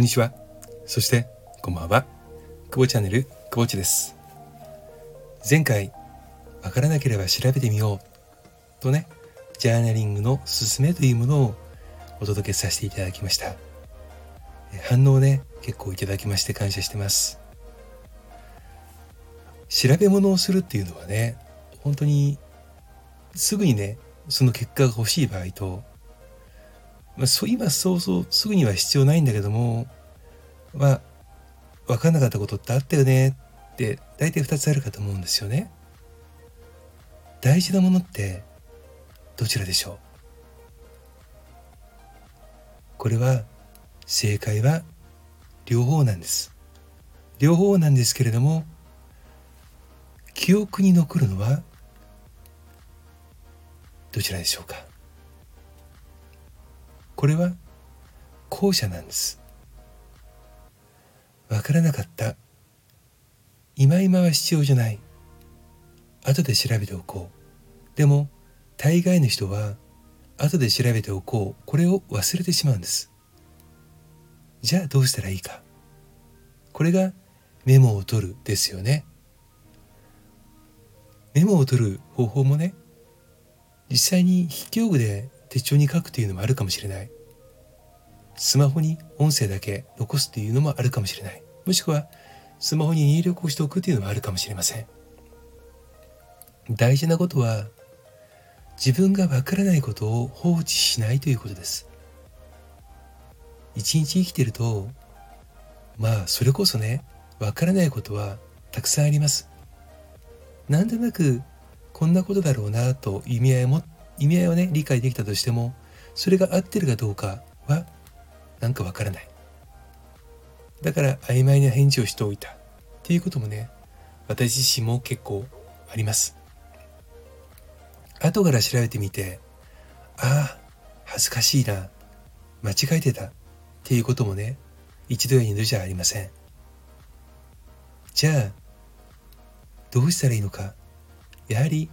こんにちは。そして、こんばんは。久保チャンネル、久保地です。前回、わからなければ調べてみよう。とね、ジャーナリングのすすめというものをお届けさせていただきました。反応ね、結構いただきまして感謝してます。調べ物をするっていうのはね、本当にすぐにね、その結果が欲しい場合と、まあ、そう今そうそうすぐには必要ないんだけども、まあ、分かんなかったことってあったよねって大体2つあるかと思うんですよね。大事なものってどちらでしょう？これは正解は両方なんです。両方なんですけれども記憶に残るのはどちらでしょうか？これは後者なんです。わからなかった。今今は必要じゃない。後で調べておこう。でも大概の人は後で調べておこう。これを忘れてしまうんです。じゃあどうしたらいいか。これがメモを取るですよね。メモを取る方法もね実際に筆記用具で手帳に書くというのもあるかもしれない。スマホに音声だけ残すというのもあるかもしれない。もしくはスマホに入力をしておくというのもあるかもしれません。大事なことは自分がわからないことを放置しないということです。一日生きてるとまあそれこそねわからないことはたくさんあります。なんとなくこんなことだろうなと意味合いも意味合いをね理解できたとしてもそれが合ってるかどうかはなんかわからない。だから曖昧な返事をしておいた。っていうこともね私自身も結構あります。後から調べてみてああ恥ずかしいな。間違えてた。っていうこともね一度や二度じゃありません。じゃあどうしたらいいのか。やはり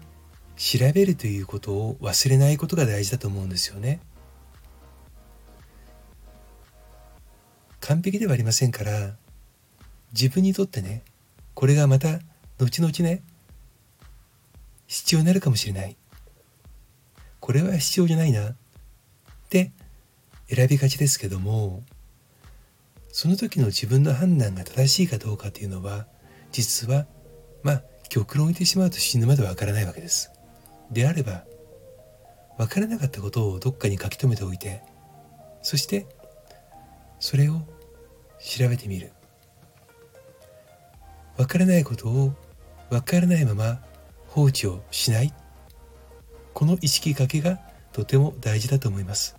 調べるということを忘れないことが大事だと思うんですよね。完璧ではありませんから自分にとってねこれがまた後々ね必要になるかもしれないこれは必要じゃないなって選びがちですけどもその時の自分の判断が正しいかどうかというのは実はまあ極論言ってしまうと死ぬまでわからないわけです。であれば、わからなかったことをどっかに書き留めておいて、そして、それを調べてみる。わからないことをわからないまま放置をしない。この意識かけがとても大事だと思います。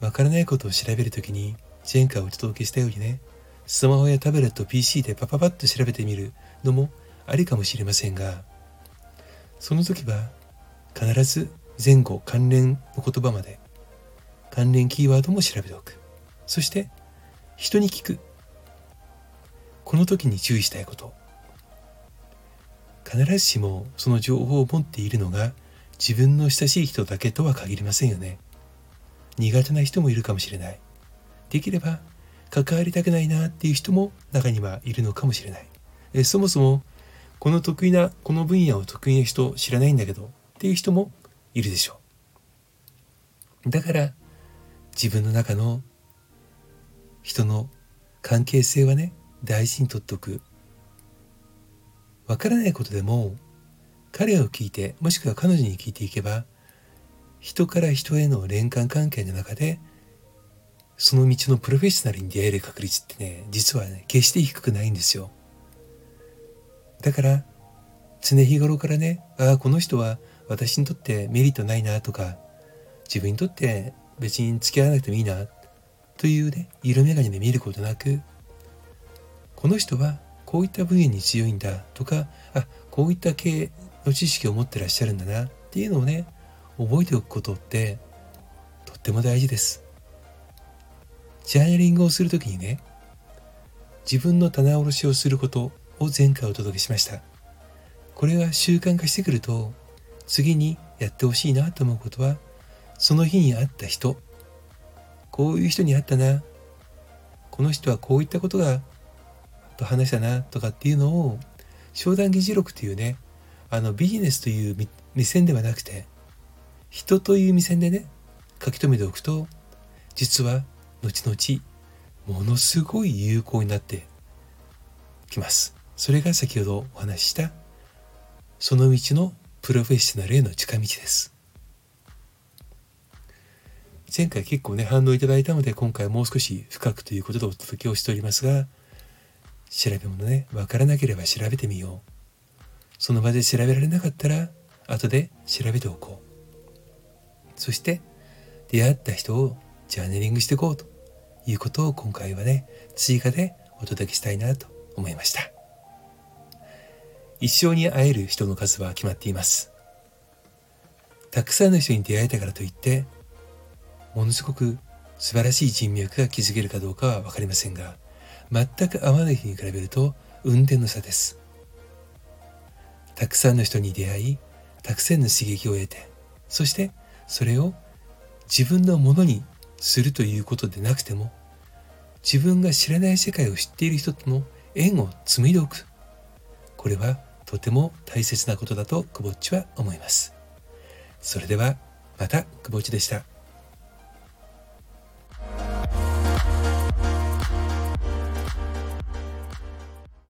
わからないことを調べるときに前回お届けしたようにね、スマホやタブレット PC でパパパッと調べてみるのもありかもしれませんがその時は必ず前後関連の言葉まで関連キーワードも調べておく。そして人に聞く。この時に注意したいこと。必ずしもその情報を持っているのが自分の親しい人だけとは限りませんよね。苦手な人もいるかもしれない。できれば関わりたくないなっていう人も中にはいるのかもしれない。えそもそもこの得意なこの分野を得意な人知らないんだけどっていう人もいるでしょう。だから自分の中の人の関係性はね大事にとっておく。わからないことでも彼を聞いてもしくは彼女に聞いていけば人から人への連関関係の中でその道のプロフェッショナルに出会える確率ってね、実はね、決して低くないんですよ。だから、常日頃からね、ああ、この人は私にとってメリットないなとか、自分にとって別に付き合わなくてもいいな、というね、色眼鏡で見ることなく、この人はこういった分野に強いんだとか、あ、こういった系の知識を持ってらっしゃるんだなっていうのをね、覚えておくことってとっても大事です。ジャーナリングをするときにね、自分の棚卸しをすることを前回お届けしました。これが習慣化してくると、次にやってほしいなと思うことは、その日に会った人、こういう人に会ったな。この人はこういったことがと話したなとかっていうのを商談議事録というねあのビジネスという目線ではなくて人という目線でね書き留めておくと実は後々ものすごい有効になってきます。それが先ほどお話ししたその道のプロフェッショナルへの近道です。前回結構ね反応いただいたので今回もう少し深くということでお届けをしておりますが調べ物ね分からなければ調べてみよう。その場で調べられなかったら後で調べておこう。そして出会った人をジャーネリングしていこうということを今回はね追加でお届けしたいなと思いました。一生に会える人の数は決まっています。たくさんの人に出会えたからといってものすごく素晴らしい人脈が築けるかどうかは分かりませんが全く合わない人に比べると運転の差です。たくさんの人に出会いたくさんの刺激を得てそしてそれを自分のものにするということでなくても自分が知らない世界を知っている人との縁を紡いでおく。これはとても大切なことだとくぼっちは思いますそれではまたくぼっちでした。